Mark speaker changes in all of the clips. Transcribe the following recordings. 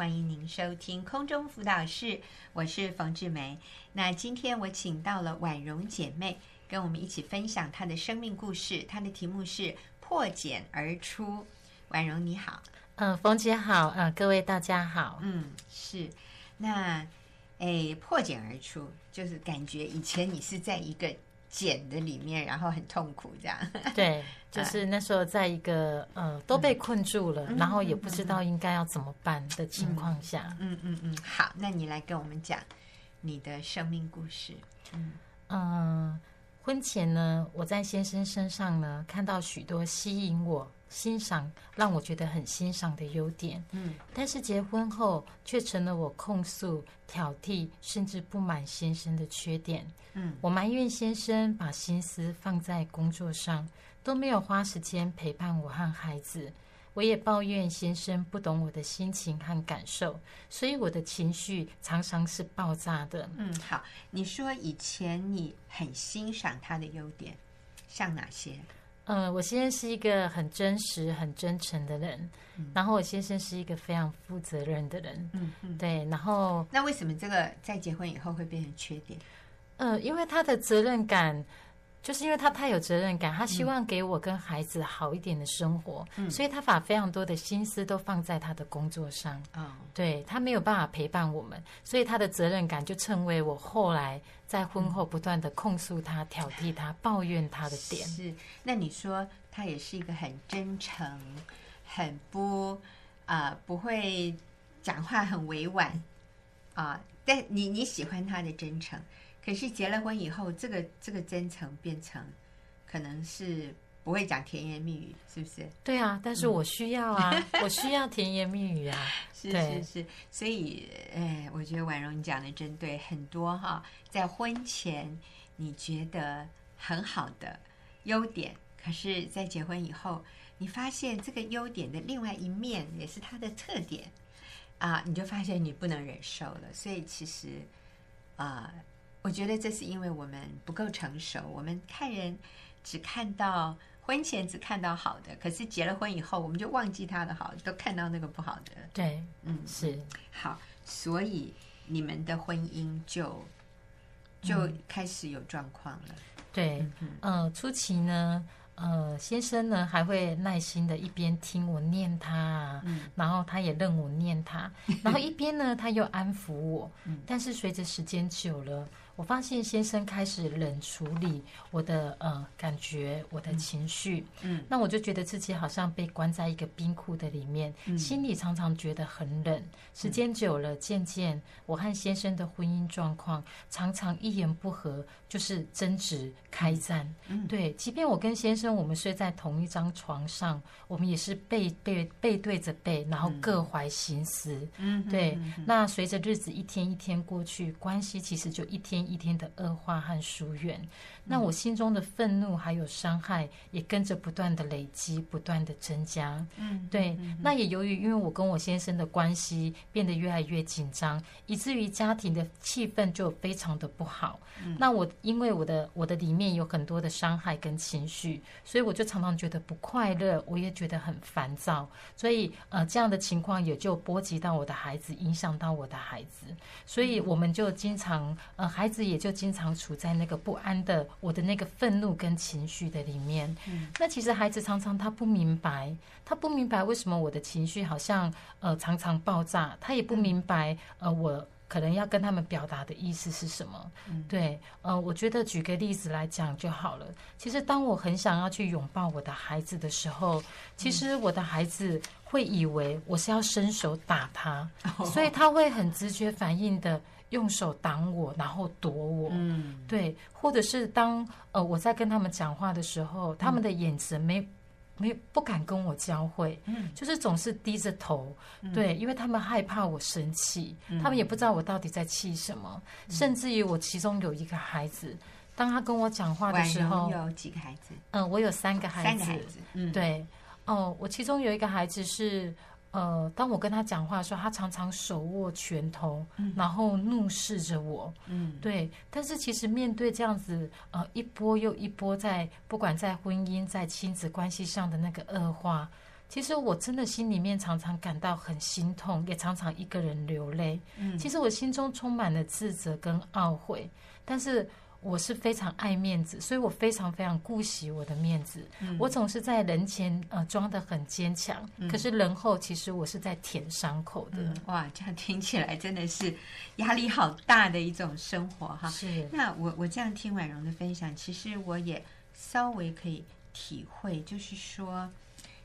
Speaker 1: 欢迎您收听空中辅导室，我是冯志梅。那今天我请到了婉容姐妹，跟我们一起分享她的生命故事。她的题目是破茧而出。婉容你好，
Speaker 2: 嗯、呃，冯姐好，嗯、呃，各位大家好，
Speaker 1: 嗯，是。那，诶，破茧而出，就是感觉以前你是在一个茧的里面，然后很痛苦这样。
Speaker 2: 对。就是那时候，在一个呃都被困住了，
Speaker 1: 嗯、
Speaker 2: 然后也不知道应该要怎么办的情况下，
Speaker 1: 嗯嗯嗯，嗯，好，那你来跟我们讲你的生命故事。
Speaker 2: 嗯嗯、呃，婚前呢，我在先生身上呢看到许多吸引我、欣赏、让我觉得很欣赏的优点，嗯，但是结婚后却成了我控诉、挑剔，甚至不满先生的缺点。嗯，我埋怨先生把心思放在工作上。都没有花时间陪伴我和孩子，我也抱怨先生不懂我的心情和感受，所以我的情绪常常是爆炸的。
Speaker 1: 嗯，好，你说以前你很欣赏他的优点，像哪些？
Speaker 2: 呃，我先生是一个很真实、很真诚的人，嗯、然后我先生是一个非常负责任的人。嗯嗯，对。然后，
Speaker 1: 那为什么这个在结婚以后会变成缺点？
Speaker 2: 呃，因为他的责任感。就是因为他太有责任感，他希望给我跟孩子好一点的生活，嗯、所以他把非常多的心思都放在他的工作上。嗯、对，他没有办法陪伴我们，所以他的责任感就成为我后来在婚后不断的控诉他、挑剔他、抱怨他的点。
Speaker 1: 是，那你说他也是一个很真诚、很不啊、呃、不会讲话很委婉啊、呃，但你你喜欢他的真诚。可是结了婚以后，这个这个真诚变成，可能是不会讲甜言蜜语，是不是？
Speaker 2: 对啊，但是我需要啊，嗯、我需要甜言蜜语啊。
Speaker 1: 是是是，所以，哎，我觉得婉容你讲的真对，很多哈，在婚前你觉得很好的优点，可是，在结婚以后，你发现这个优点的另外一面也是它的特点啊，你就发现你不能忍受了。所以，其实啊。我觉得这是因为我们不够成熟，我们看人只看到婚前只看到好的，可是结了婚以后，我们就忘记他的好，都看到那个不好的。
Speaker 2: 对，嗯，是
Speaker 1: 好，所以你们的婚姻就就开始有状况了。
Speaker 2: 嗯、对，嗯、呃，初期呢。呃，先生呢还会耐心的一边听我念他，嗯、然后他也认我念他，然后一边呢他又安抚我。嗯、但是随着时间久了，我发现先生开始冷处理我的呃感觉，我的情绪。嗯，那我就觉得自己好像被关在一个冰库的里面，嗯、心里常常觉得很冷。时间久了，渐渐我和先生的婚姻状况常常一言不合就是争执开战。嗯，对，即便我跟先生。我们睡在同一张床上，我们也是背背背对着背，然后各怀心思。嗯，对。嗯、那随着日子一天一天过去，关系其实就一天一天的恶化和疏远。嗯、那我心中的愤怒还有伤害也跟着不断的累积，不断的增加。嗯，对。嗯、那也由于因为我跟我先生的关系变得越来越紧张，以至于家庭的气氛就非常的不好。嗯、那我因为我的我的里面有很多的伤害跟情绪。所以我就常常觉得不快乐，我也觉得很烦躁，所以呃这样的情况也就波及到我的孩子，影响到我的孩子，所以我们就经常呃孩子也就经常处在那个不安的我的那个愤怒跟情绪的里面。嗯，那其实孩子常常他不明白，他不明白为什么我的情绪好像呃常常爆炸，他也不明白呃我。可能要跟他们表达的意思是什么？嗯、对，呃，我觉得举个例子来讲就好了。其实当我很想要去拥抱我的孩子的时候，其实我的孩子会以为我是要伸手打他，嗯、所以他会很直觉反应的用手挡我，然后躲我。嗯，对，或者是当呃我在跟他们讲话的时候，他们的眼神没。没不敢跟我交汇，嗯，就是总是低着头，嗯、对，因为他们害怕我生气，嗯、他们也不知道我到底在气什么，嗯、甚至于我其中有一个孩子，当他跟我讲话的时候，
Speaker 1: 有几个孩子？
Speaker 2: 嗯，我有三个孩子，
Speaker 1: 三个孩子，嗯，
Speaker 2: 对，哦，我其中有一个孩子是。呃，当我跟他讲话的时候，他常常手握拳头，嗯、然后怒视着我。嗯，对。但是其实面对这样子，呃，一波又一波在，在不管在婚姻、在亲子关系上的那个恶化，其实我真的心里面常常感到很心痛，也常常一个人流泪。嗯，其实我心中充满了自责跟懊悔，但是我是非常爱面子，所以我非常非常顾惜我的面子。嗯，我总是在人前呃装得很坚强，嗯，可是人后其实我是在舔伤口的。
Speaker 1: 嗯，哇，这样听起来真的是压力好大的一种生活哈。
Speaker 2: 是。
Speaker 1: 那我我这样听婉容的分享，其实我也稍微可以体会，就是说。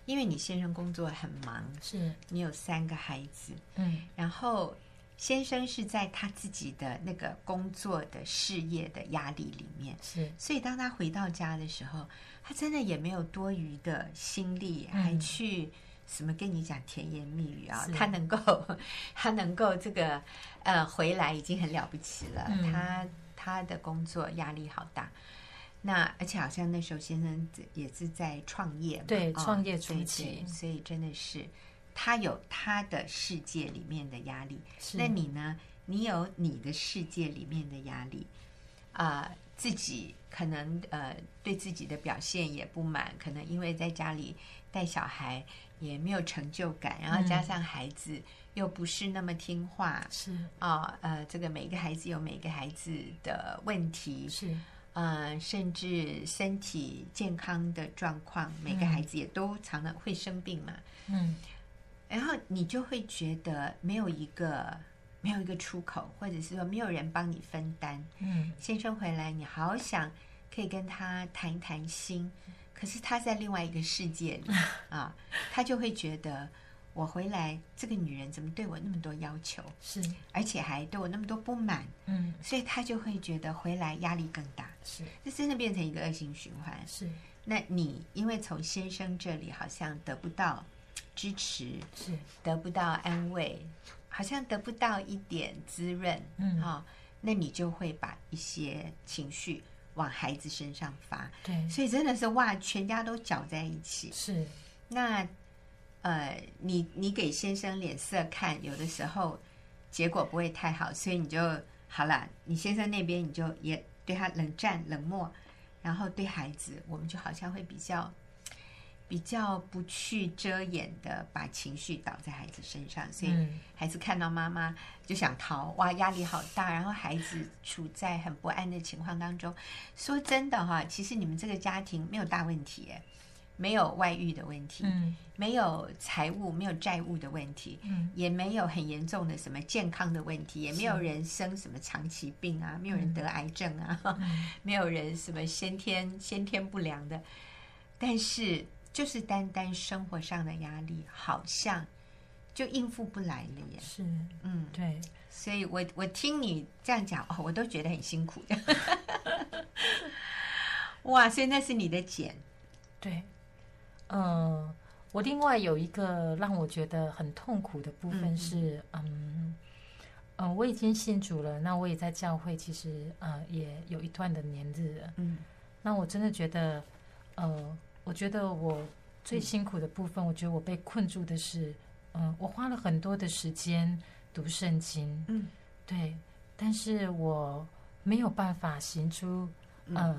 Speaker 1: 因为你先生工作很忙，
Speaker 2: 是
Speaker 1: 你有三个孩子，
Speaker 2: 嗯，
Speaker 1: 然后先生是在他自己的那个工作的事业的压力里面，
Speaker 2: 是，
Speaker 1: 所以当他回到家的时候，他真的也没有多余的心力，还去什么跟你讲甜言蜜语啊，他能够，他能够这个呃回来已经很了不起了，嗯，他他的工作压力好大。那而且好像那时候先生也是在创业嘛，
Speaker 2: 对，
Speaker 1: 哦、
Speaker 2: 创业初期，
Speaker 1: 所以真的是他有他的世界里面的压力。那你呢？你有你的世界里面的压力啊、呃，自己可能呃对自己的表现也不满，可能因为在家里带小孩也没有成就感，然后加上孩子又不是那么听话，
Speaker 2: 是
Speaker 1: 啊、呃，呃，这个每个孩子有每个孩子的问题，
Speaker 2: 是。
Speaker 1: 呃，甚至身体健康的状况，每个孩子也都常常会生病嘛。
Speaker 2: 嗯，
Speaker 1: 然后你就会觉得没有一个没有一个出口，或者是说没有人帮你分担。
Speaker 2: 嗯，
Speaker 1: 先生回来，你好想可以跟他谈一谈心，可是他在另外一个世界里 啊，他就会觉得。我回来，这个女人怎么对我那么多要求？
Speaker 2: 是，
Speaker 1: 而且还对我那么多不满。
Speaker 2: 嗯，
Speaker 1: 所以他就会觉得回来压力更大。
Speaker 2: 是，
Speaker 1: 这真的变成一个恶性循环。
Speaker 2: 是，
Speaker 1: 那你因为从先生这里好像得不到支持，
Speaker 2: 是
Speaker 1: 得不到安慰，好像得不到一点滋润。
Speaker 2: 嗯，
Speaker 1: 哈、哦，那你就会把一些情绪往孩子身上发。
Speaker 2: 对，
Speaker 1: 所以真的是哇，全家都搅在一起。
Speaker 2: 是，
Speaker 1: 那。呃，你你给先生脸色看，有的时候结果不会太好，所以你就好了。你先生那边你就也对他冷战冷漠，然后对孩子，我们就好像会比较比较不去遮掩的把情绪倒在孩子身上，所以孩子看到妈妈就想逃，哇，压力好大，然后孩子处在很不安的情况当中。说真的哈，其实你们这个家庭没有大问题，没有外遇的问题，
Speaker 2: 嗯，
Speaker 1: 没有财务、没有债务的问题，
Speaker 2: 嗯，
Speaker 1: 也没有很严重的什么健康的问题，也没有人生什么长期病啊，没有人得癌症啊，
Speaker 2: 嗯，
Speaker 1: 没有人什么先天先天不良的，但是就是单单生活上的压力，好像就应付不来了耶。
Speaker 2: 是，
Speaker 1: 嗯，
Speaker 2: 对，
Speaker 1: 所以我我听你这样讲哦，我都觉得很辛苦的。哇，所以那是你的茧，
Speaker 2: 对。嗯，我另外有一个让我觉得很痛苦的部分是，嗯嗯，嗯，我已经信主了，那我也在教会，其实呃也有一段的年日了，
Speaker 1: 嗯，
Speaker 2: 那我真的觉得，呃，我觉得我最辛苦的部分，我觉得我被困住的是，嗯，我花了很多的时间读圣经，
Speaker 1: 嗯，
Speaker 2: 对，但是我没有办法行出，嗯，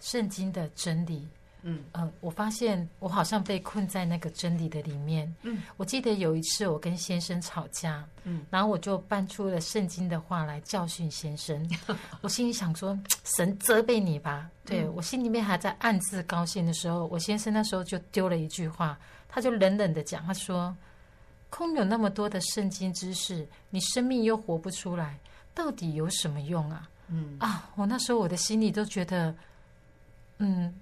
Speaker 2: 圣经的真理。
Speaker 1: 嗯
Speaker 2: 呃，我发现我好像被困在那个真理的里面。
Speaker 1: 嗯，
Speaker 2: 我记得有一次我跟先生吵架，
Speaker 1: 嗯，
Speaker 2: 然后我就搬出了圣经的话来教训先生。我心里想说，神责备你吧。对，我心里面还在暗自高兴的时候，我先生那时候就丢了一句话，他就冷冷的讲，他说：“空有那么多的圣经知识，你生命又活不出来，到底有什么用啊？”
Speaker 1: 嗯
Speaker 2: 啊，我那时候我的心里都觉得，嗯。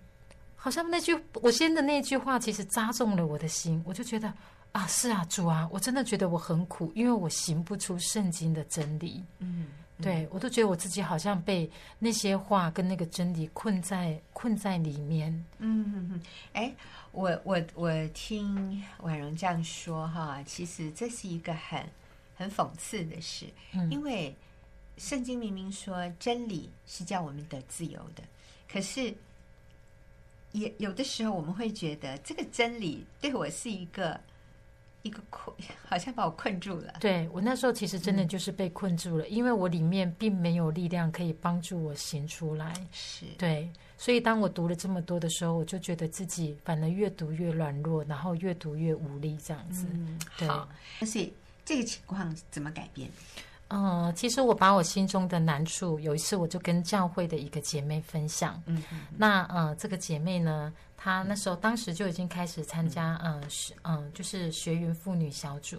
Speaker 2: 好像那句我先的那句话，其实扎中了我的心。我就觉得啊，是啊，主啊，我真的觉得我很苦，因为我行不出圣经的真理。
Speaker 1: 嗯，
Speaker 2: 对，我都觉得我自己好像被那些话跟那个真理困在困在里面。
Speaker 1: 嗯嗯嗯。哎，我我我听婉容这样说哈，其实这是一个很很讽刺的事，
Speaker 2: 嗯，
Speaker 1: 因为圣经明明说真理是叫我们得自由的，可是。也有的时候，我们会觉得这个真理对我是一个一个困，好像把我困住了。
Speaker 2: 对，我那时候其实真的就是被困住了，嗯、因为我里面并没有力量可以帮助我行出来。
Speaker 1: 是
Speaker 2: 对，所以当我读了这么多的时候，我就觉得自己反而越读越软弱，然后越读越无力，这样子。
Speaker 1: 嗯，好。所以这个情况怎么改变？
Speaker 2: 嗯，其实我把我心中的难处，有一次我就跟教会的一个姐妹分享。
Speaker 1: 嗯嗯。
Speaker 2: 那呃，这个姐妹呢，她那时候当时就已经开始参加，嗯嗯、呃，就是学员妇女小组。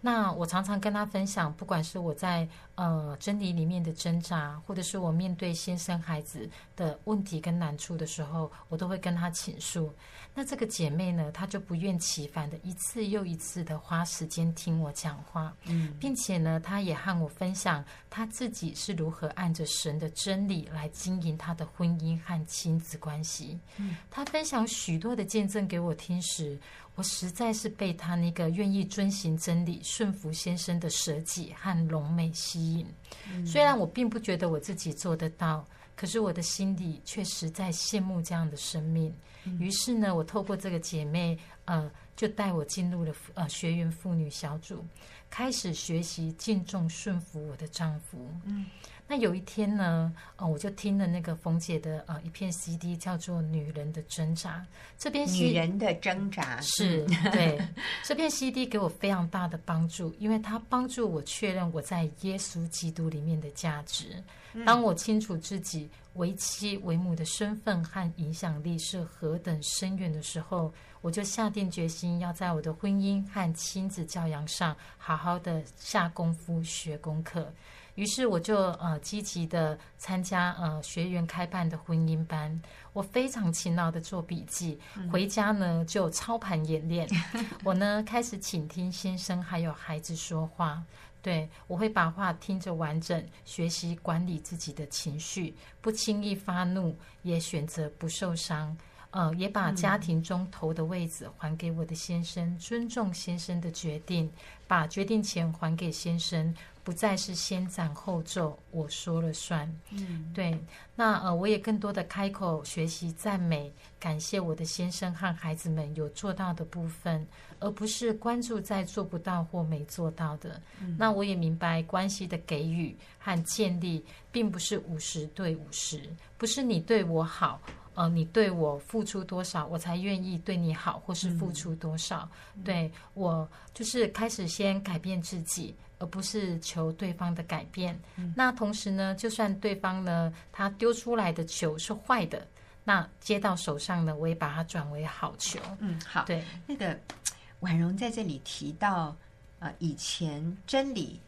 Speaker 2: 那我常常跟她分享，不管是我在呃真理里面的挣扎，或者是我面对先生孩子的问题跟难处的时候，我都会跟他倾诉。那这个姐妹呢，她就不厌其烦的一次又一次的花时间听我讲话，
Speaker 1: 嗯，
Speaker 2: 并且呢，她也和我分享她自己是如何按着神的真理来经营她的婚姻和亲子关系。
Speaker 1: 嗯，
Speaker 2: 她分享许多的见证给我听时，我实在是被她那个愿意遵行真理、顺服先生的舍己和荣美吸引。
Speaker 1: 嗯，
Speaker 2: 虽然我并不觉得我自己做得到，可是我的心里却实在羡慕这样的生命。于是呢，我透过这个姐妹，呃，就带我进入了呃学员妇女小组，开始学习敬重顺服我的丈夫。
Speaker 1: 嗯，
Speaker 2: 那有一天呢，呃，我就听了那个冯姐的呃一片 CD，叫做《女人的挣扎》。这边
Speaker 1: 女人的挣扎
Speaker 2: 是对 这片 CD 给我非常大的帮助，因为它帮助我确认我在耶稣基督里面的价值。当我清楚自己为妻为母的身份和影响力是何等深远的时候，我就下定决心要在我的婚姻和亲子教养上好好的下功夫学功课。于是我就呃积极的参加呃学员开办的婚姻班，我非常勤劳的做笔记，回家呢就操盘演练。我呢开始倾听先生还有孩子说话。对，我会把话听着完整，学习管理自己的情绪，不轻易发怒，也选择不受伤。呃，也把家庭中头的位置还给我的先生，嗯、尊重先生的决定，把决定权还给先生，不再是先斩后奏，我说了算。
Speaker 1: 嗯，
Speaker 2: 对。那呃，我也更多的开口学习赞美，感谢我的先生和孩子们有做到的部分，而不是关注在做不到或没做到的。
Speaker 1: 嗯、
Speaker 2: 那我也明白，关系的给予和建立，并不是五十对五十，不是你对我好。呃，你对我付出多少，我才愿意对你好，或是付出多少？
Speaker 1: 嗯、
Speaker 2: 对我就是开始先改变自己，而不是求对方的改变。
Speaker 1: 嗯、
Speaker 2: 那同时呢，就算对方呢，他丢出来的球是坏的，那接到手上呢，我也把它转为好球。
Speaker 1: 嗯，好。
Speaker 2: 对，
Speaker 1: 那个 婉容在这里提到，呃，以前真理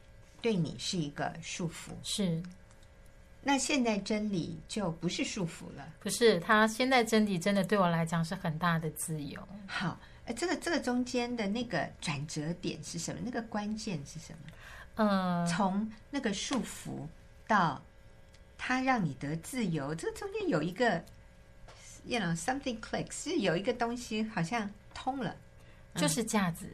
Speaker 1: 对你是一个束缚，
Speaker 2: 是。
Speaker 1: 那现在真理就不是束缚了，
Speaker 2: 不是？他现在真理真的对我来讲是很大的自由。
Speaker 1: 好，呃，这个这个中间的那个转折点是什么？那个关键是什么？
Speaker 2: 嗯，
Speaker 1: 从那个束缚到他让你得自由，这中间有一个，you know something clicks，是有一个东西好像通了，
Speaker 2: 就是价值，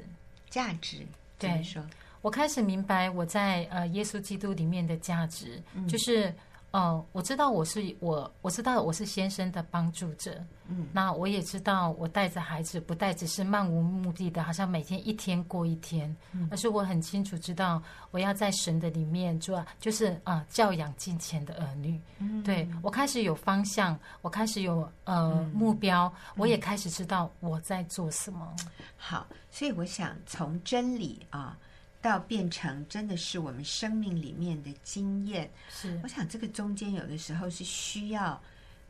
Speaker 1: 价值。
Speaker 2: 对，
Speaker 1: 怎么说？
Speaker 2: 我开始明白我在呃耶稣基督里面的价值，
Speaker 1: 嗯、
Speaker 2: 就是。哦，我知道我是我，我知道我是先生的帮助者。
Speaker 1: 嗯，
Speaker 2: 那我也知道我带着孩子，不带只是漫无目的的，好像每天一天过一天，
Speaker 1: 嗯、
Speaker 2: 而是我很清楚知道我要在神的里面做，就是啊、呃，教养金钱的儿女。
Speaker 1: 嗯，
Speaker 2: 对，我开始有方向，我开始有呃、
Speaker 1: 嗯、
Speaker 2: 目标，我也开始知道我在做什么。
Speaker 1: 好，所以我想从真理啊。到变成真的是我们生命里面的经验，
Speaker 2: 是。
Speaker 1: 我想这个中间有的时候是需要，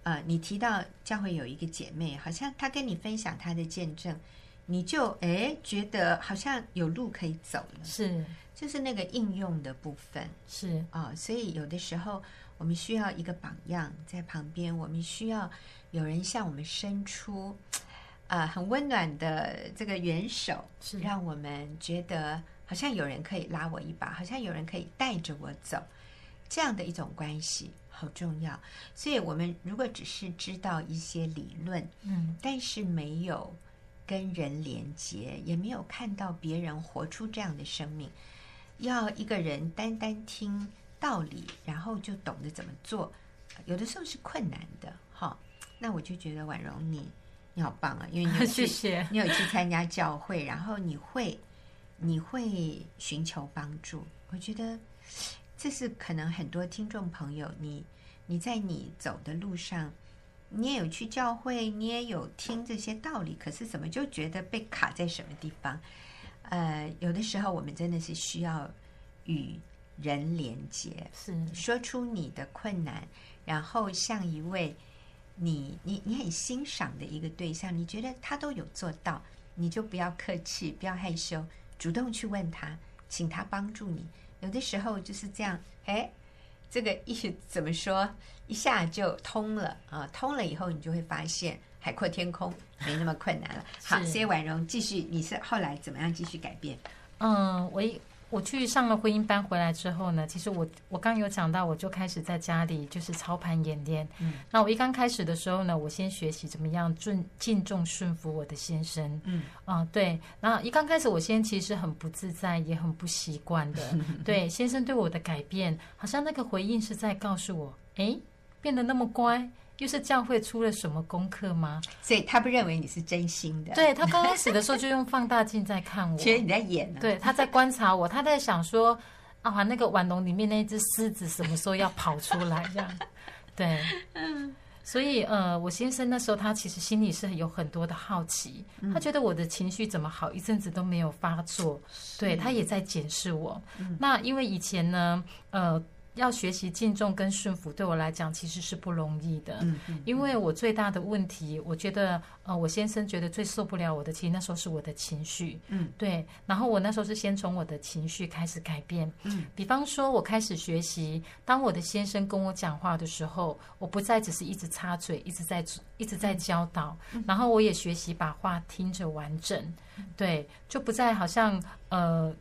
Speaker 1: 呃，你提到教会有一个姐妹，好像她跟你分享她的见证，你就哎觉得好像有路可以走了，
Speaker 2: 是，
Speaker 1: 就是那个应用的部分，
Speaker 2: 是。
Speaker 1: 啊、哦，所以有的时候我们需要一个榜样在旁边，我们需要有人向我们伸出啊、呃、很温暖的这个援手，
Speaker 2: 是。
Speaker 1: 让我们觉得。好像有人可以拉我一把，好像有人可以带着我走，这样的一种关系好重要。所以，我们如果只是知道一些理论，
Speaker 2: 嗯，
Speaker 1: 但是没有跟人连接，也没有看到别人活出这样的生命，要一个人单单听道理，然后就懂得怎么做，有的时候是困难的。哈，那我就觉得婉容你你好棒啊，因为你有去，
Speaker 2: 谢谢，
Speaker 1: 你有去参加教会，然后你会。你会寻求帮助。我觉得这是可能很多听众朋友，你你在你走的路上，你也有去教会，你也有听这些道理，可是怎么就觉得被卡在什么地方？呃，有的时候我们真的是需要与人连接，
Speaker 2: 是
Speaker 1: 说出你的困难，然后像一位你你你很欣赏的一个对象，你觉得他都有做到，你就不要客气，不要害羞，主动去问他，请他帮助你。有的时候就是这样，哎，这个一怎么说，一下就通了啊！通了以后，你就会发现海阔天空，没那么困难了。好，所以婉容继续，你是后来怎么样继续改变？
Speaker 2: 嗯，我一。我去上了婚姻班回来之后呢，其实我我刚有讲到，我就开始在家里就是操盘演练。嗯，那我一刚开始的时候呢，我先学习怎么样尊敬重顺服我的先生。嗯，啊对，那一刚开始我先其实很不自在，也很不习惯的。对，先生对我的改变，好像那个回应是在告诉我，哎，变得那么乖。又是教会出了什么功课吗？
Speaker 1: 所以他不认为你是真心的。
Speaker 2: 对，他刚开始的时候就用放大镜在看我，
Speaker 1: 其实你在演呢。
Speaker 2: 对，他在观察我，他在想说啊，那个碗笼里面那只狮子什么时候要跑出来？这样。对，嗯。所以呃，我先生那时候他其实心里是有很多的好奇，他觉得我的情绪怎么好一阵子都没有发作，对，他也在检视我。那因为以前呢，呃。要学习敬重跟顺服，对我来讲其实是不容易的。嗯嗯，因为我最大的问题，我觉得，呃，我先生觉得最受不了我的，其实那时候是我的情绪。嗯，对。然后我那时候是先从我的情绪开始改变。嗯，比方说，我开始学习，当我的先生跟我讲话的时候，我不再只是一直插嘴，一直在一直在教导。然后我也学习把话听着完整。对，就不再好像呃。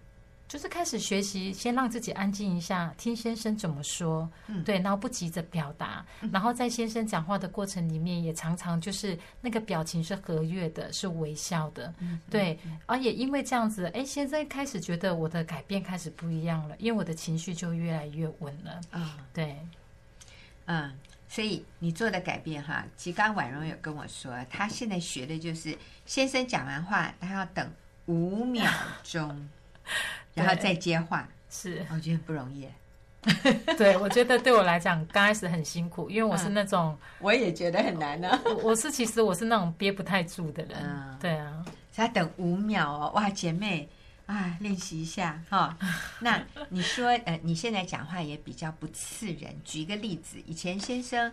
Speaker 2: 就是开始学习，先让自己安静一下，听先生怎么说，嗯、对，然后不急着表达，嗯、然后在先生讲话的过程里面，也常常就是那个表情是和悦的，是微笑的，嗯、对，而也因为这样子，哎，先生开始觉得我的改变开始不一样了，因为我的情绪就越来越稳了，啊、嗯，对，
Speaker 1: 嗯，所以你做的改变哈，其实刚婉容有跟我说，他现在学的就是先生讲完话，他要等五秒钟。然后再接话，
Speaker 2: 是
Speaker 1: 我觉得不容易。
Speaker 2: 对，我觉得对我来讲刚开始很辛苦，因为我是那种、嗯、
Speaker 1: 我也觉得很难呢、啊。
Speaker 2: 我我是其实我是那种憋不太住的人，嗯、对啊。
Speaker 1: 才等五秒哦，哇，姐妹啊，练习一下哈、哦。那你说呃，你现在讲话也比较不刺人。举一个例子，以前先生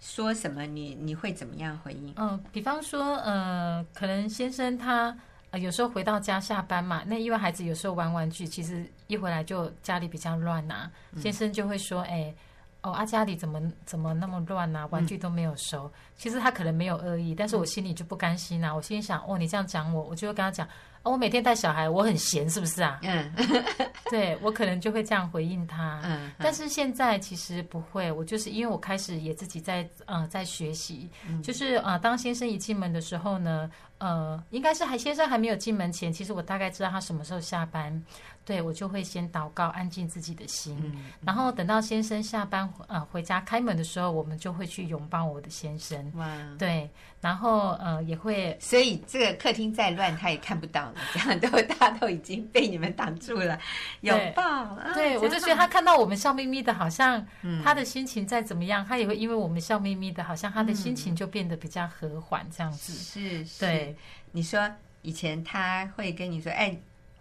Speaker 1: 说什么，你你会怎么样回应？
Speaker 2: 嗯，比方说呃，可能先生他。有时候回到家下班嘛，那因为孩子有时候玩玩具，其实一回来就家里比较乱呐、啊。先生就会说：“哎、欸，哦啊，家里怎么怎么那么乱呐、啊？玩具都没有收。”其实他可能没有恶意，但是我心里就不甘心呐、啊。我心里想：“哦，你这样讲我，我就会跟他讲。”我每天带小孩，我很闲，是不是啊？嗯，对，我可能就会这样回应他。嗯，但是现在其实不会，我就是因为我开始也自己在呃在学习，就是呃当先生一进门的时候呢，呃，应该是还先生还没有进门前，其实我大概知道他什么时候下班。对，我就会先祷告，安静自己的心，嗯、然后等到先生下班呃回家开门的时候，我们就会去拥抱我的先生。哇，对，然后呃也会，
Speaker 1: 所以这个客厅再乱，他也看不到了，这样都大家都已经被你们挡住了，拥抱。
Speaker 2: 对，我就觉得他看到我们笑眯眯的，好像他的心情再怎么样，嗯、他也会因为我们笑眯眯的，好像他的心情就变得比较和缓，这样子。
Speaker 1: 是，是，
Speaker 2: 对，
Speaker 1: 你说以前他会跟你说，哎。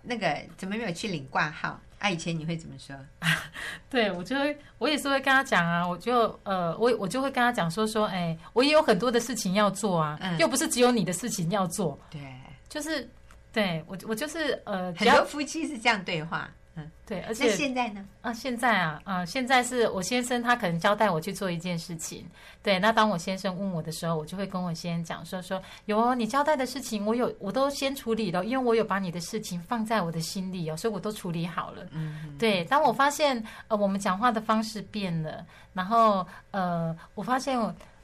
Speaker 1: 那个怎么没有去领挂号？啊，以前你会怎么说？
Speaker 2: 对，我就会，我也是会跟他讲啊，我就呃，我我就会跟他讲说说，哎，我也有很多的事情要做啊，嗯、又不是只有你的事情要做。
Speaker 1: 对，
Speaker 2: 就是对我我就是呃，
Speaker 1: 很多夫妻是这样对话。嗯，
Speaker 2: 对，而且
Speaker 1: 现在呢？
Speaker 2: 啊，现在啊，啊，现在是我先生他可能交代我去做一件事情。对，那当我先生问我的时候，我就会跟我先生讲说说，有哦，你交代的事情，我有，我都先处理了，因为我有把你的事情放在我的心里哦，所以我都处理好了。嗯，对。当我发现呃，我们讲话的方式变了，然后呃，我发现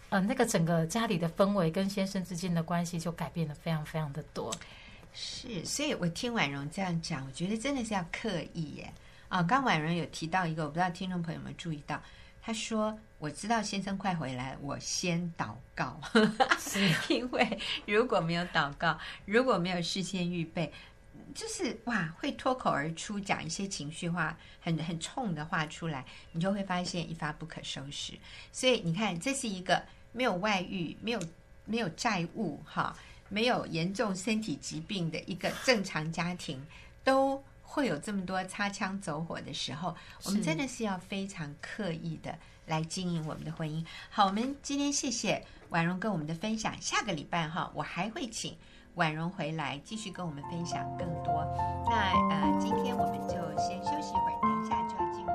Speaker 2: 呃，那个整个家里的氛围跟先生之间的关系就改变了非常非常的多。
Speaker 1: 是，所以我听婉容这样讲，我觉得真的是要刻意耶。啊，刚婉容有提到一个，我不知道听众朋友们注意到，她说：“我知道先生快回来，我先祷告。”是因为如果没有祷告，如果没有事先预备，就是哇，会脱口而出讲一些情绪化，很很冲的话出来，你就会发现一发不可收拾。所以你看，这是一个没有外遇、没有没有债务、哈，没有严重身体疾病的一个正常家庭，都会有这么多擦枪走火的时候。我们真的是要非常刻意的来经营我们的婚姻。好，我们今天谢谢婉容跟我们的分享。下个礼拜哈，我还会请。婉容回来继续跟我们分享更多。那呃，今天我们就先休息一会儿，等一下就要进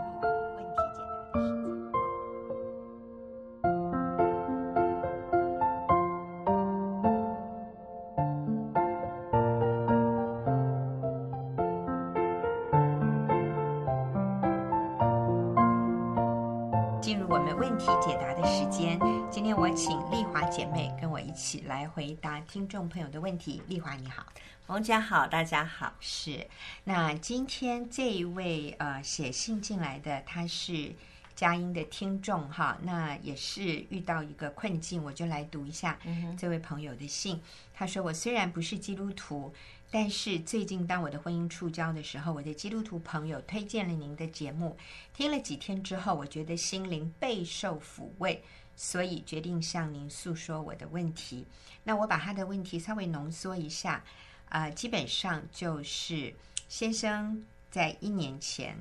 Speaker 1: 时间。今天我请丽华姐妹跟我一起来回答听众朋友的问题。丽华你好，
Speaker 3: 王家好，大家好。
Speaker 1: 是，那今天这一位呃写信进来的，他是佳音的听众哈，那也是遇到一个困境，我就来读一下这位朋友的信。他说：“我虽然不是基督徒，但是最近当我的婚姻触礁的时候，我的基督徒朋友推荐了您的节目，听了几天之后，我觉得心灵备受抚慰。”所以决定向您诉说我的问题。那我把他的问题稍微浓缩一下，啊、呃，基本上就是先生在一年前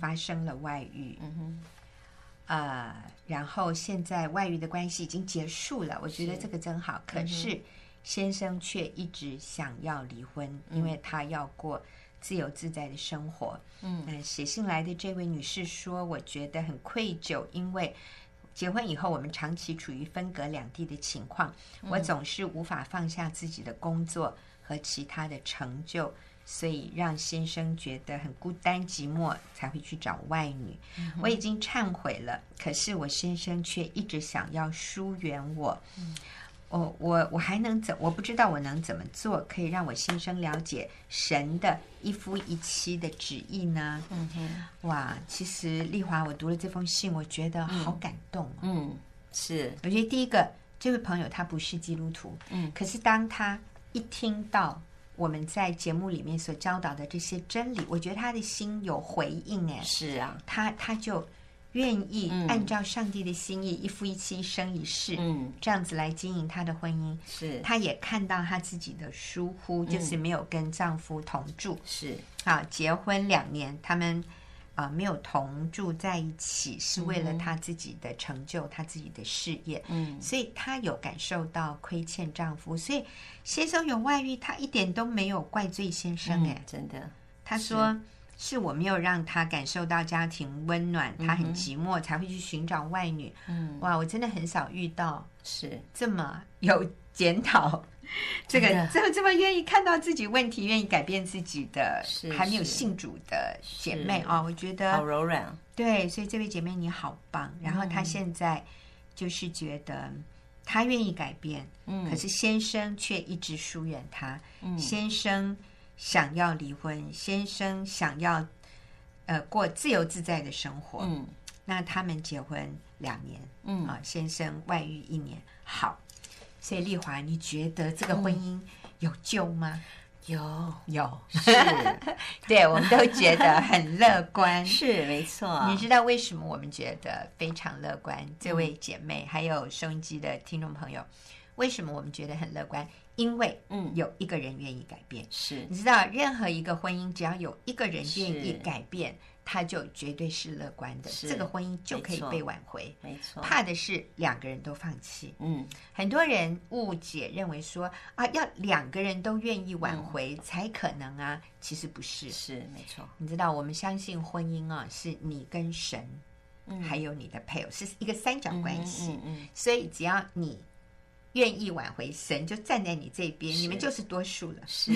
Speaker 1: 发生了外遇，嗯哼，呃，然后现在外遇的关系已经结束了，我觉得这个真好。可是先生却一直想要离婚，因为他要过自由自在的生活。嗯，那写信来的这位女士说，我觉得很愧疚，因为。结婚以后，我们长期处于分隔两地的情况，我总是无法放下自己的工作和其他的成就，所以让先生觉得很孤单寂寞，才会去找外女。我已经忏悔了，可是我先生却一直想要疏远我。我我我还能怎？我不知道我能怎么做，可以让我心生了解神的一夫一妻的旨意呢？嗯哼，哇，其实丽华，我读了这封信，我觉得好感动哦。
Speaker 3: 嗯，是，
Speaker 1: 我觉得第一个，这位朋友他不是基督徒，嗯，可是当他一听到我们在节目里面所教导的这些真理，我觉得他的心有回应。哎，
Speaker 3: 是啊，
Speaker 1: 他他就。愿意按照上帝的心意，嗯、一夫一妻，一生一世，嗯，这样子来经营她的婚姻。
Speaker 3: 是，
Speaker 1: 她也看到她自己的疏忽，嗯、就是没有跟丈夫同住。
Speaker 3: 是，
Speaker 1: 啊，结婚两年，他们啊、呃、没有同住在一起，是为了她自己的成就，她、嗯、自己的事业。嗯，所以她有感受到亏欠丈夫，所以先生有外遇，她一点都没有怪罪先生。哎、嗯，
Speaker 3: 真的，
Speaker 1: 她说。是我没有让他感受到家庭温暖，他很寂寞，才会去寻找外女。嗯，哇，我真的很少遇到是这么有检讨，这个这么这么愿意看到自己问题，愿意改变自己的，还没有信主的姐妹啊，我觉得
Speaker 3: 好柔软。
Speaker 1: 对，所以这位姐妹你好棒。然后她现在就是觉得她愿意改变，嗯，可是先生却一直疏远她。嗯，先生。想要离婚，先生想要呃过自由自在的生活。嗯，那他们结婚两年，嗯啊，先生外遇一年。好，所以丽华，你觉得这个婚姻有救吗？
Speaker 3: 有
Speaker 1: 有是，对，我们都觉得很乐观。
Speaker 3: 是没错。
Speaker 1: 你知道为什么我们觉得非常乐观？这位姐妹，还有收音机的听众朋友，为什么我们觉得很乐观？因为，嗯，有一个人愿意改变，是。你知道，任何一个婚姻，只要有一个人愿意改变，他就绝对是乐观的，这个婚姻就可以被挽回。没错，怕的是两个人都放弃。嗯，很多人误解认为说啊，要两个人都愿意挽回才可能啊，其实不是，
Speaker 3: 是没错。
Speaker 1: 你知道，我们相信婚姻啊，是你跟神，还有你的配偶，是一个三角关系。嗯嗯，所以只要你。愿意挽回，神就站在你这边，你们就是多数了。
Speaker 3: 是，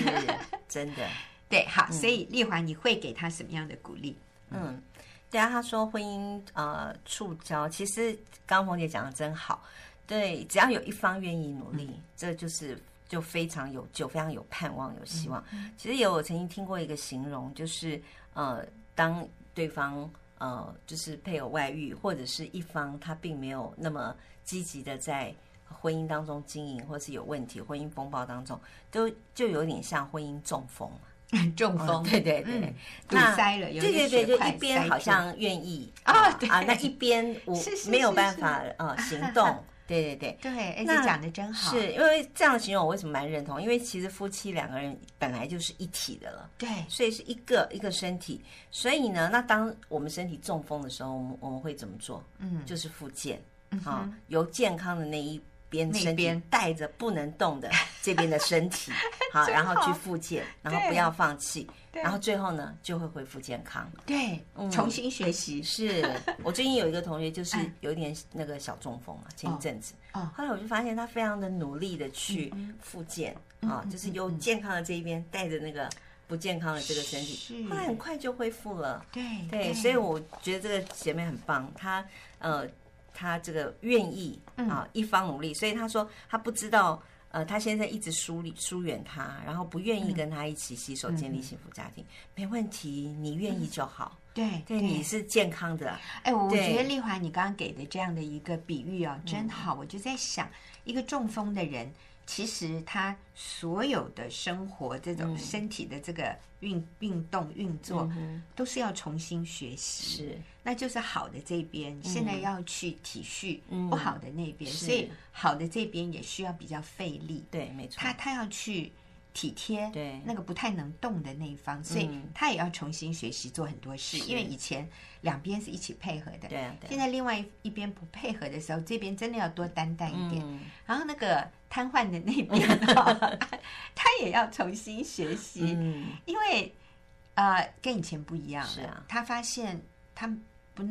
Speaker 3: 真的。
Speaker 1: 对，好，所以丽华，你会给他什么样的鼓励？
Speaker 3: 嗯，对啊，他说婚姻呃触礁，其实刚刚冯姐讲的真好。对，只要有一方愿意努力，这就是就非常有救，非常有盼望，有希望。其实有我曾经听过一个形容，就是呃，当对方呃就是配偶外遇，或者是一方他并没有那么积极的在。婚姻当中经营，或是有问题，婚姻风暴当中，都就有点像婚姻中风
Speaker 1: 中风，
Speaker 3: 对对对，
Speaker 1: 堵塞了，
Speaker 3: 对对对，就一边好像愿意啊啊，那一边 我没有办法呃 行动。对对对
Speaker 1: 对，而且讲的真好，
Speaker 3: 是因为这样形容我为什么蛮认同？因为其实夫妻两个人本来就是一体的了，
Speaker 1: 对，
Speaker 3: 所以是一个一个身体。所以呢，那当我们身体中风的时候，我们我们会怎么做？嗯，就是复健啊，由健康的那一边身体带着不能动的 这边的身体，好，然后去复健，然后不要放弃。然后最后呢，就会恢复健康。
Speaker 1: 对，重新学习。
Speaker 3: 是我最近有一个同学，就 是有一点那个小中风嘛，前一阵子。哦。后来我就发现他非常的努力的去复健啊，就是由健康的这一边带着那个不健康的这个身体，后来很快就恢复了。
Speaker 1: 对
Speaker 3: 对，所以我觉得这个姐妹很棒，她呃，她这个愿意啊，一方努力，所以他说他不知道。呃，他现在一直疏离疏远他，然后不愿意跟他一起携手建立幸福家庭，没问题，你愿意就好。
Speaker 1: 对，
Speaker 3: 对，你是健康的。
Speaker 1: 哎，我觉得丽华，你刚刚给的这样的一个比喻啊，真好。我就在想，一个中风的人，其实他所有的生活这种身体的这个运运动运作，都是要重新学习。
Speaker 3: 是。
Speaker 1: 那就是好的这边，现在要去体恤不好的那边，所以好的这边也需要比较费力。
Speaker 3: 对，没错。
Speaker 1: 他他要去体贴
Speaker 3: 对
Speaker 1: 那个不太能动的那一方，所以他也要重新学习做很多事。因为以前两边是一起配合的，
Speaker 3: 对。
Speaker 1: 现在另外一边不配合的时候，这边真的要多担待一点。然后那个瘫痪的那边，他也要重新学习，因为呃跟以前不一样了。他发现他。不，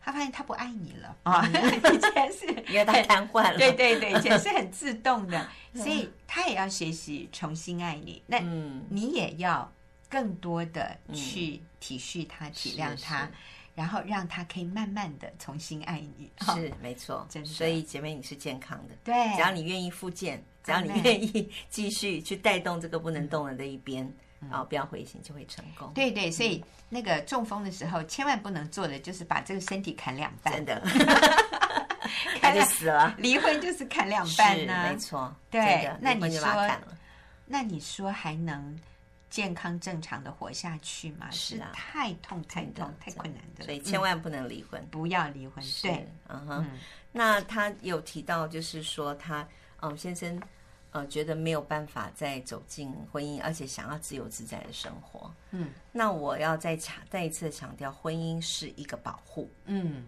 Speaker 1: 他发现他不爱你了。啊！以前是
Speaker 3: 因为他瘫痪了，
Speaker 1: 对对对，以前是很自动的，所以他也要学习重新爱你。那你也要更多的去体恤他、体谅他，然后让他可以慢慢的重新爱你。
Speaker 3: 是没错，真的。所以姐妹，你是健康的，
Speaker 1: 对，
Speaker 3: 只要你愿意复健，只要你愿意继续去带动这个不能动了的这一边。哦，不要灰心，就会成功。
Speaker 1: 对对，所以那个中风的时候，千万不能做的就是把这个身体砍两半。
Speaker 3: 真的，砍就死了。
Speaker 1: 离婚就是砍两半呢，
Speaker 3: 没错。
Speaker 1: 对，那你说，那你说还能健康正常的活下去嘛？
Speaker 3: 是啊，
Speaker 1: 太痛太痛太困难的，
Speaker 3: 所以千万不能离婚，
Speaker 1: 不要离婚。对，
Speaker 3: 嗯哼。那他有提到，就是说他，嗯，先生。呃，觉得没有办法再走进婚姻，而且想要自由自在的生活。嗯，那我要再强再一次强调，婚姻是一个保护。嗯，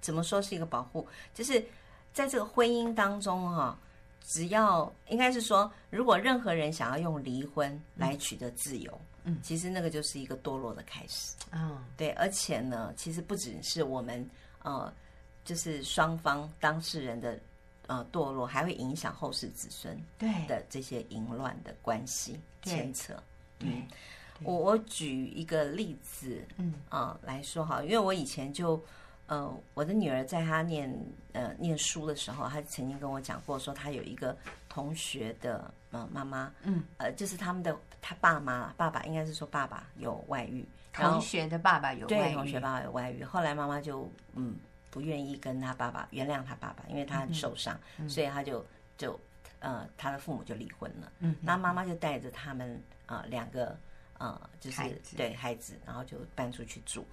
Speaker 3: 怎么说是一个保护？就是在这个婚姻当中哈、啊，只要应该是说，如果任何人想要用离婚来取得自由，嗯，其实那个就是一个堕落的开始。嗯，对，而且呢，其实不只是我们呃，就是双方当事人的。呃，堕落还会影响后世子孙对。的这些淫乱的关系牵扯。嗯，我我举一个例子，嗯。啊、呃、来说哈，因为我以前就呃，我的女儿在她念呃念书的时候，她曾经跟我讲过，说她有一个同学的呃妈妈，嗯呃，就是他们的他爸妈爸爸应该是说爸爸有外遇，
Speaker 1: 同学的爸爸有外遇，
Speaker 3: 对，同学爸爸有外遇，后来妈妈就嗯。不愿意跟他爸爸原谅他爸爸，因为他很受伤，所以他就就呃，他的父母就离婚了。嗯，那妈妈就带着他们啊、呃、两个呃，就是孩对孩子，然后就搬出去住。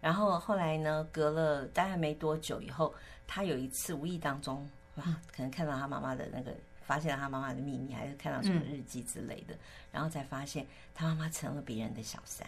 Speaker 3: 然后后来呢，隔了大概没多久以后，他有一次无意当中哇，可能看到他妈妈的那个，发现了他妈妈的秘密，还是看到什么日记之类的，嗯、然后才发现他妈妈成了别人的小三。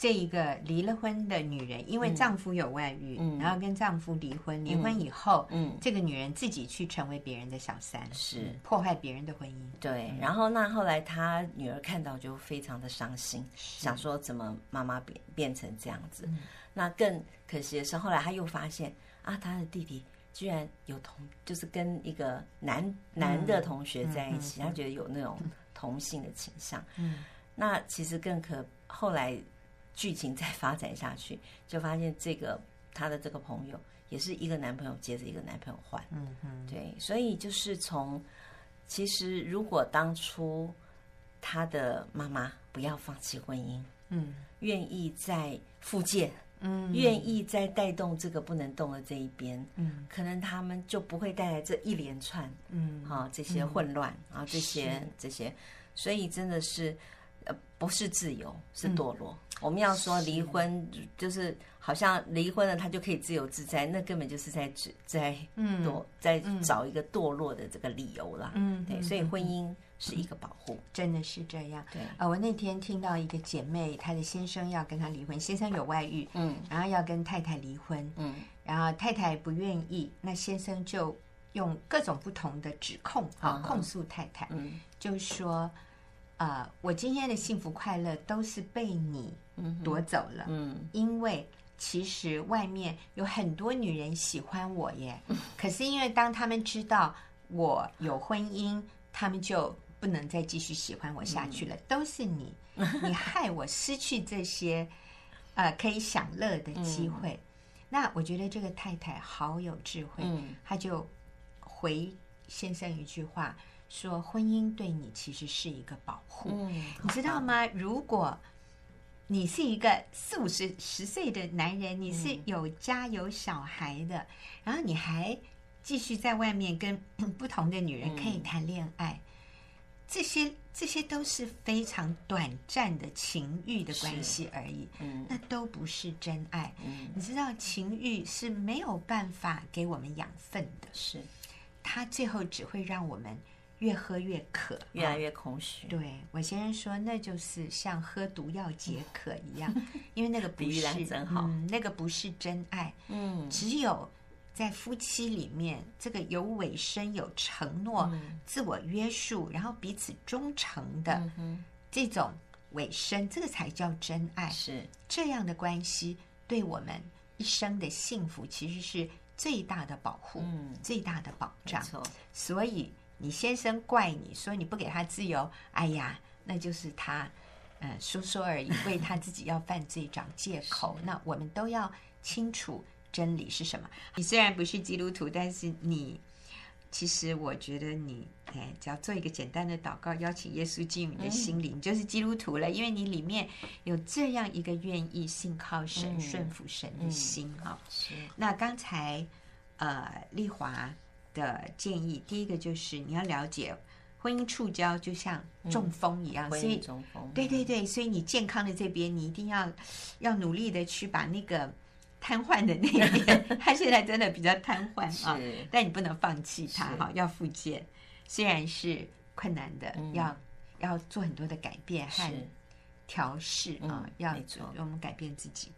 Speaker 1: 这一个离了婚的女人，因为丈夫有外遇，嗯、然后跟丈夫离婚。离婚以后，嗯，这个女人自己去成为别人的小三，
Speaker 3: 是
Speaker 1: 破坏别人的婚姻。
Speaker 3: 对，嗯、然后那后来她女儿看到就非常的伤心，想说怎么妈妈变变成这样子。嗯、那更可惜的是，后来她又发现啊，她的弟弟居然有同，就是跟一个男男的同学在一起，她、嗯、觉得有那种同性的倾向。嗯，那其实更可后来。剧情再发展下去，就发现这个他的这个朋友也是一个男朋友接着一个男朋友换，嗯嗯，对，所以就是从其实如果当初他的妈妈不要放弃婚姻，嗯，愿意再复健，嗯，愿意再带动这个不能动的这一边，嗯，可能他们就不会带来这一连串，嗯，好这些混乱啊，这些这些，所以真的是。呃，不是自由，是堕落。嗯、我们要说离婚，就是好像离婚了，他就可以自由自在，那根本就是在指在堕，在找一个堕落的这个理由啦。嗯，对，所以婚姻是一个保护，
Speaker 1: 真的是这样。
Speaker 3: 对
Speaker 1: 啊，我那天听到一个姐妹，她的先生要跟她离婚，先生有外遇，嗯，然后要跟太太离婚，嗯，然后太太不愿意，那先生就用各种不同的指控啊控诉太太，嗯，就是说。啊、呃，我今天的幸福快乐都是被你夺走了。嗯，嗯，因为其实外面有很多女人喜欢我耶，可是因为当他们知道我有婚姻，他们就不能再继续喜欢我下去了。嗯、都是你，你害我失去这些呃可以享乐的机会。嗯、那我觉得这个太太好有智慧，嗯，她就回先生一句话。说婚姻对你其实是一个保护，嗯，你知道吗？如果你是一个四五十十岁的男人，你是有家有小孩的，然后你还继续在外面跟 不同的女人可以谈恋爱，这些这些都是非常短暂的情欲的关系而已，嗯，那都不是真爱。你知道情欲是没有办法给我们养分的，是，它最后只会让我们。越喝越渴，
Speaker 3: 越来越空虚。
Speaker 1: 对，我先生说，那就是像喝毒药解渴一样，因为那个不是
Speaker 3: 真好，
Speaker 1: 嗯，那个不是真爱。嗯，只有在夫妻里面，这个有委身、有承诺、自我约束，然后彼此忠诚的这种委身，这个才叫真爱。
Speaker 3: 是
Speaker 1: 这样的关系，对我们一生的幸福其实是最大的保护，嗯，最大的保障。
Speaker 3: 错，
Speaker 1: 所以。你先生怪你说你不给他自由，哎呀，那就是他，嗯，说说而已，为他自己要犯罪找借口。那我们都要清楚真理是什么。你虽然不是基督徒，但是你其实我觉得你，哎，只要做一个简单的祷告，邀请耶稣进入你的心里，你就是基督徒了，因为你里面有这样一个愿意信靠神、顺服神的心啊。是。那刚才，呃，丽华。的建议，第一个就是你要了解，婚姻触礁就像中风一样，
Speaker 3: 嗯、
Speaker 1: 所以
Speaker 3: 中风，
Speaker 1: 对对对，所以你健康的这边，你一定要要努力的去把那个瘫痪的那边，他现在真的比较瘫痪啊，但你不能放弃他哈，要复健，虽然是困难的，嗯、要要做很多的改变和调试啊，嗯、要让我们改变自己。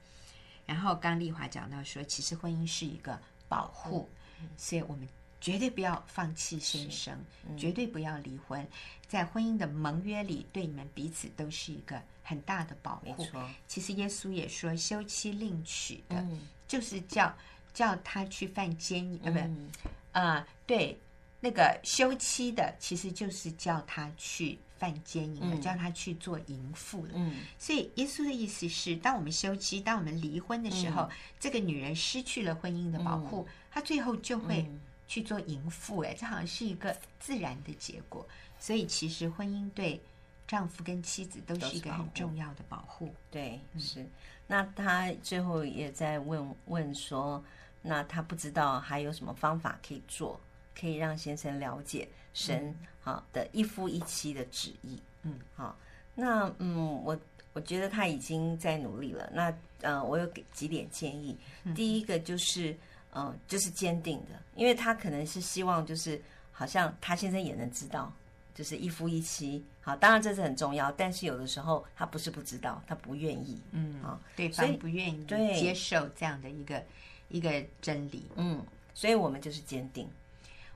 Speaker 1: 然后刚丽华讲到说，其实婚姻是一个保护，嗯、所以我们。绝对不要放弃先生，嗯、绝对不要离婚。在婚姻的盟约里，对你们彼此都是一个很大的保
Speaker 3: 护。
Speaker 1: 其实耶稣也说，休妻另娶的，嗯、就是叫叫他去犯奸淫，呃，不，啊，对，那个休妻的，其实就是叫他去犯奸淫的，嗯、叫他去做淫妇的。嗯。所以耶稣的意思是，当我们休妻，当我们离婚的时候，嗯、这个女人失去了婚姻的保护，嗯、她最后就会。去做淫妇，哎，这好像是一个自然的结果。所以其实婚姻对丈夫跟妻子都是一个很重要的保护。
Speaker 3: 对，是。那他最后也在问问说，那他不知道还有什么方法可以做，可以让先生了解神好的一夫一妻的旨意。嗯，好。那嗯，我我觉得他已经在努力了。那呃，我有给几点建议。第一个就是。嗯，就是坚定的，因为他可能是希望，就是好像他先生也能知道，就是一夫一妻。好，当然这是很重要，但是有的时候他不是不知道，他不愿意。嗯，啊，
Speaker 1: 对方不愿意接受这样的一个一个真理。
Speaker 3: 嗯，所以我们就是坚定，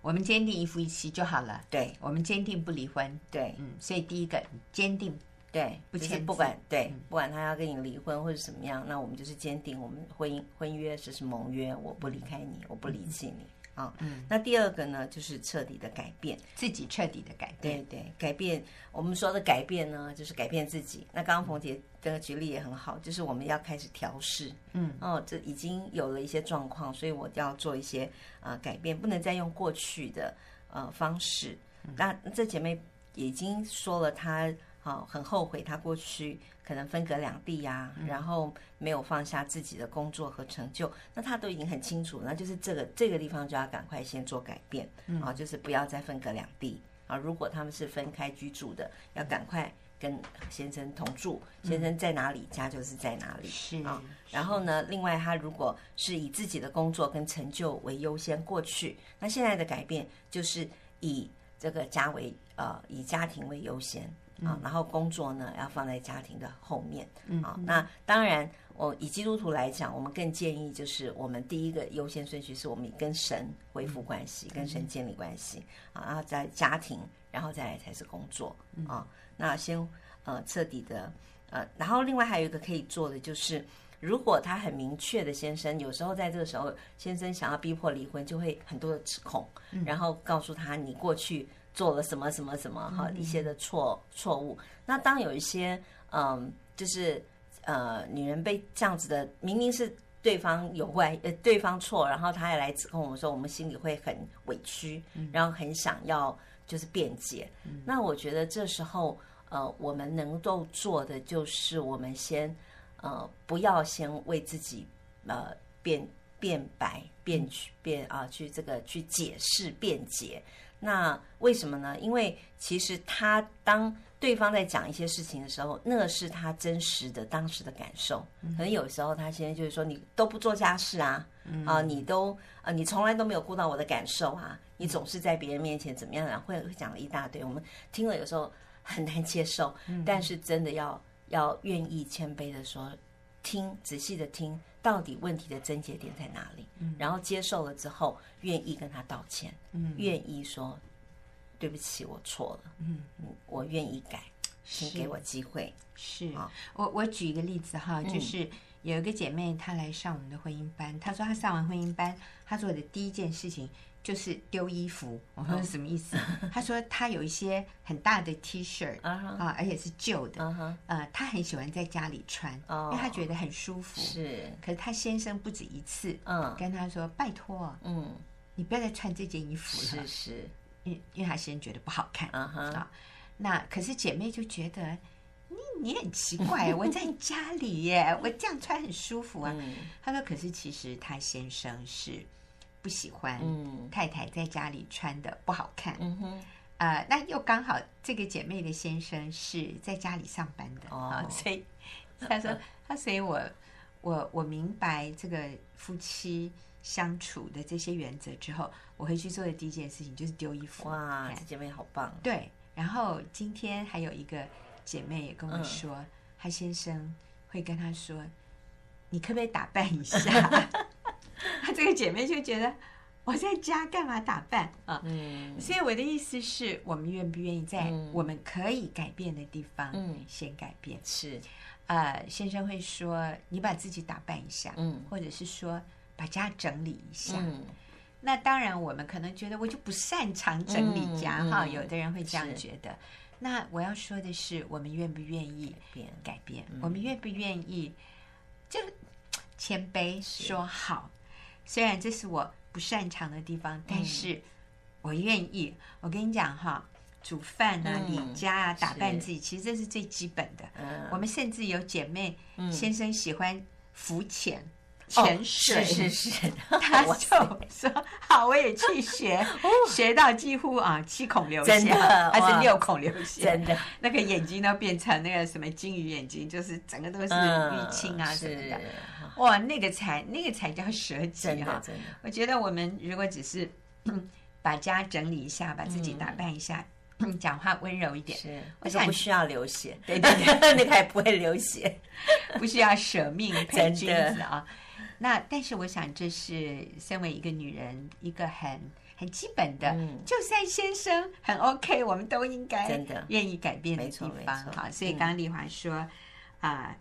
Speaker 1: 我们坚定一夫一妻就好了。
Speaker 3: 对，
Speaker 1: 我们坚定不离婚。
Speaker 3: 对，
Speaker 1: 嗯，所以第一个坚定。
Speaker 3: 对，不签，不管对，不管他要跟你离婚或者什么样，那我们就是坚定我们婚姻婚约，这是盟约，我不离开你，我不离弃你啊。嗯，那第二个呢，就是彻底的改变
Speaker 1: 自己，彻底的改变。
Speaker 3: 对对，改变我们说的改变呢，就是改变自己。那刚刚冯姐这个举例也很好，就是我们要开始调试。嗯，哦，这已经有了一些状况，所以我要做一些改变，不能再用过去的呃方式。那这姐妹已经说了她。好，很后悔他过去可能分隔两地呀、啊，然后没有放下自己的工作和成就，那他都已经很清楚，那就是这个这个地方就要赶快先做改变，啊，就是不要再分隔两地啊。如果他们是分开居住的，要赶快跟先生同住，先生在哪里，嗯、家就是在哪里。
Speaker 1: 是
Speaker 3: 啊，然后呢，另外他如果是以自己的工作跟成就为优先，过去那现在的改变就是以这个家为呃以家庭为优先啊，嗯、然后工作呢要放在家庭的后面。嗯啊，那当然。我以基督徒来讲，我们更建议就是，我们第一个优先顺序是我们跟神恢复关系，跟神建立关系啊，然后在家庭，然后再来才是工作啊。那先呃彻底的呃，然后另外还有一个可以做的就是，如果他很明确的先生，有时候在这个时候，先生想要逼迫离婚，就会很多的指控，然后告诉他你过去做了什么什么什么哈一些的错错误。那当有一些嗯就是。呃，女人被这样子的，明明是对方有坏，呃，对方错，然后她也来指控我们说，我们心里会很委屈，然后很想要就是辩解。嗯、那我觉得这时候，呃，我们能够做的就是，我们先呃，不要先为自己呃辩辩白、辩去辩啊，去这个去解释、辩解。那为什么呢？因为其实他当。对方在讲一些事情的时候，那是他真实的当时的感受。可能有时候他现在就是说，你都不做家事啊，啊，你都啊，你从来都没有顾到我的感受啊，你总是在别人面前怎么样啊，会会讲了一大堆。我们听了有时候很难接受，但是真的要要愿意谦卑的说，听仔细的听，到底问题的症结点在哪里，然后接受了之后，愿意跟他道歉，愿意说。对不起，我错了。嗯嗯，我愿意改，请给我机会。
Speaker 1: 是，我我举一个例子哈，就是有一个姐妹她来上我们的婚姻班，她说她上完婚姻班，她做的第一件事情就是丢衣服。我说什么意思？他说他有一些很大的 T 恤啊，而且是旧的，呃，她很喜欢在家里穿，因为他觉得很舒服。是，可是他先生不止一次，嗯，跟他说拜托，嗯，你不要再穿这件衣服了。是是。因因为他先生觉得不好看啊，uh. 那可是姐妹就觉得你你很奇怪，我在家里耶，我这样穿很舒服啊。他、嗯、说，可是其实他先生是不喜欢太太在家里穿的不好看。嗯哼，呃，那又刚好这个姐妹的先生是在家里上班的啊，oh. 所以他说他，所以 我我我明白这个夫妻。相处的这些原则之后，我回去做的第一件事情就是丢衣服。
Speaker 3: 哇，这姐妹好棒！
Speaker 1: 对，然后今天还有一个姐妹也跟我说，嗯、她先生会跟她说：“你可不可以打扮一下？” 她这个姐妹就觉得我在家干嘛打扮啊？嗯，所以我的意思是我们愿不愿意在我们可以改变的地方，嗯，先改变？是，呃，先生会说：“你把自己打扮一下。”嗯，或者是说。把家整理一下，嗯、那当然我们可能觉得我就不擅长整理家哈，嗯嗯、有的人会这样觉得。那我要说的是，我们愿不愿意改变？改变，嗯、我们愿不愿意就谦卑说好？是虽然这是我不擅长的地方，但是我愿意。嗯、我跟你讲哈，煮饭啊、理家啊、打扮自己，其实这是最基本的。嗯、我们甚至有姐妹先生喜欢浮潜。潜水、哦、是是是，他就说好，我也去学，学到几乎啊七孔流血，还是六孔流血，真的，那个眼睛都变成那个什么金鱼眼睛，就是整个都是淤青啊什么的，嗯、哇，那个才那个才叫舍己哈！我觉得我们如果只是 把家整理一下，把自己打扮一下，嗯、讲话温柔一点，是，
Speaker 3: 而且不需要流血，对对对，那个还不会流血，
Speaker 1: 不需要舍命陪君子啊。那但是我想，这是身为一个女人一个很很基本的，嗯、就算先生很 OK，我们都应该真的愿意改变的地方。好，所以刚刚丽华说啊、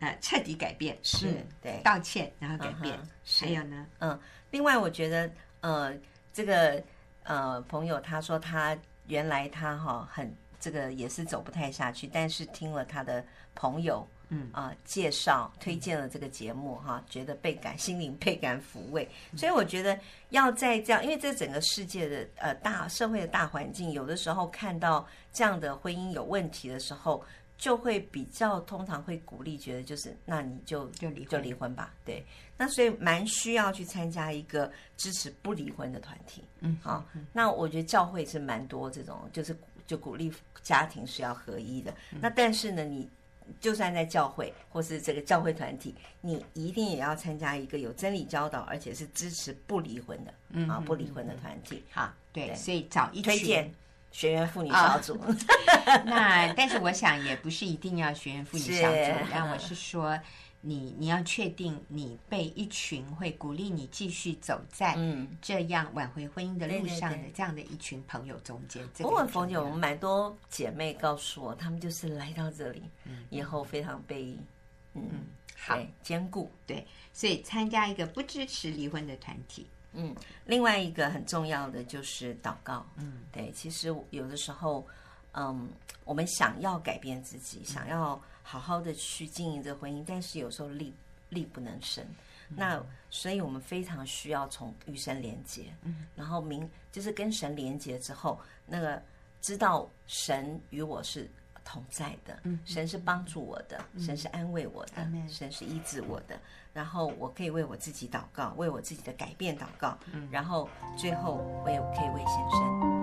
Speaker 1: 嗯呃，呃，彻底改变是、嗯、对道歉，然后改变。嗯、还有呢，
Speaker 3: 嗯，另外我觉得呃，这个呃朋友他说他原来他哈很这个也是走不太下去，但是听了他的朋友。嗯啊，介绍推荐了这个节目哈，觉得倍感心灵倍感抚慰，所以我觉得要在这样，因为这整个世界的呃大社会的大环境，有的时候看到这样的婚姻有问题的时候，就会比较通常会鼓励，觉得就是那你就就离就离婚吧，对，那所以蛮需要去参加一个支持不离婚的团体，嗯，好，那我觉得教会是蛮多这种就是。就鼓励家庭是要合一的。那但是呢，你就算在教会或是这个教会团体，你一定也要参加一个有真理教导，而且是支持不离婚的，嗯啊，不离婚的团体。
Speaker 1: 好，对，所以找一
Speaker 3: 推荐学员妇女小组。
Speaker 1: 那但是我想也不是一定要学员妇女小组，但我是说。你你要确定你被一群会鼓励你继续走在这样挽回婚姻的路上的这样的一群朋友中间。
Speaker 3: 不过冯姐，我们蛮多姐妹告诉我，她们就是来到这里以后非常被嗯好坚固
Speaker 1: 对，所以参加一个不支持离婚的团体。
Speaker 3: 嗯，另外一个很重要的就是祷告。嗯，对，其实有的时候，嗯，我们想要改变自己，想要。好好的去经营这个婚姻，但是有时候力力不能生，嗯、那所以我们非常需要从与神连接，嗯，然后明就是跟神连接之后，那个知道神与我是同在的，嗯，神是帮助我的，嗯、神是安慰我的，嗯、神是医治我的，嗯、然后我可以为我自己祷告，为我自己的改变祷告，嗯，然后最后我也可以为先生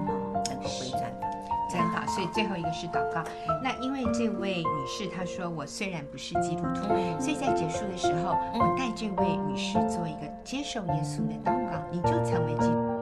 Speaker 3: 的。
Speaker 1: 真好，所以最后一个是祷告。那因为这位女士她说，我虽然不是基督徒，所以在结束的时候，我带这位女士做一个接受耶稣的祷告，你就成为基督徒。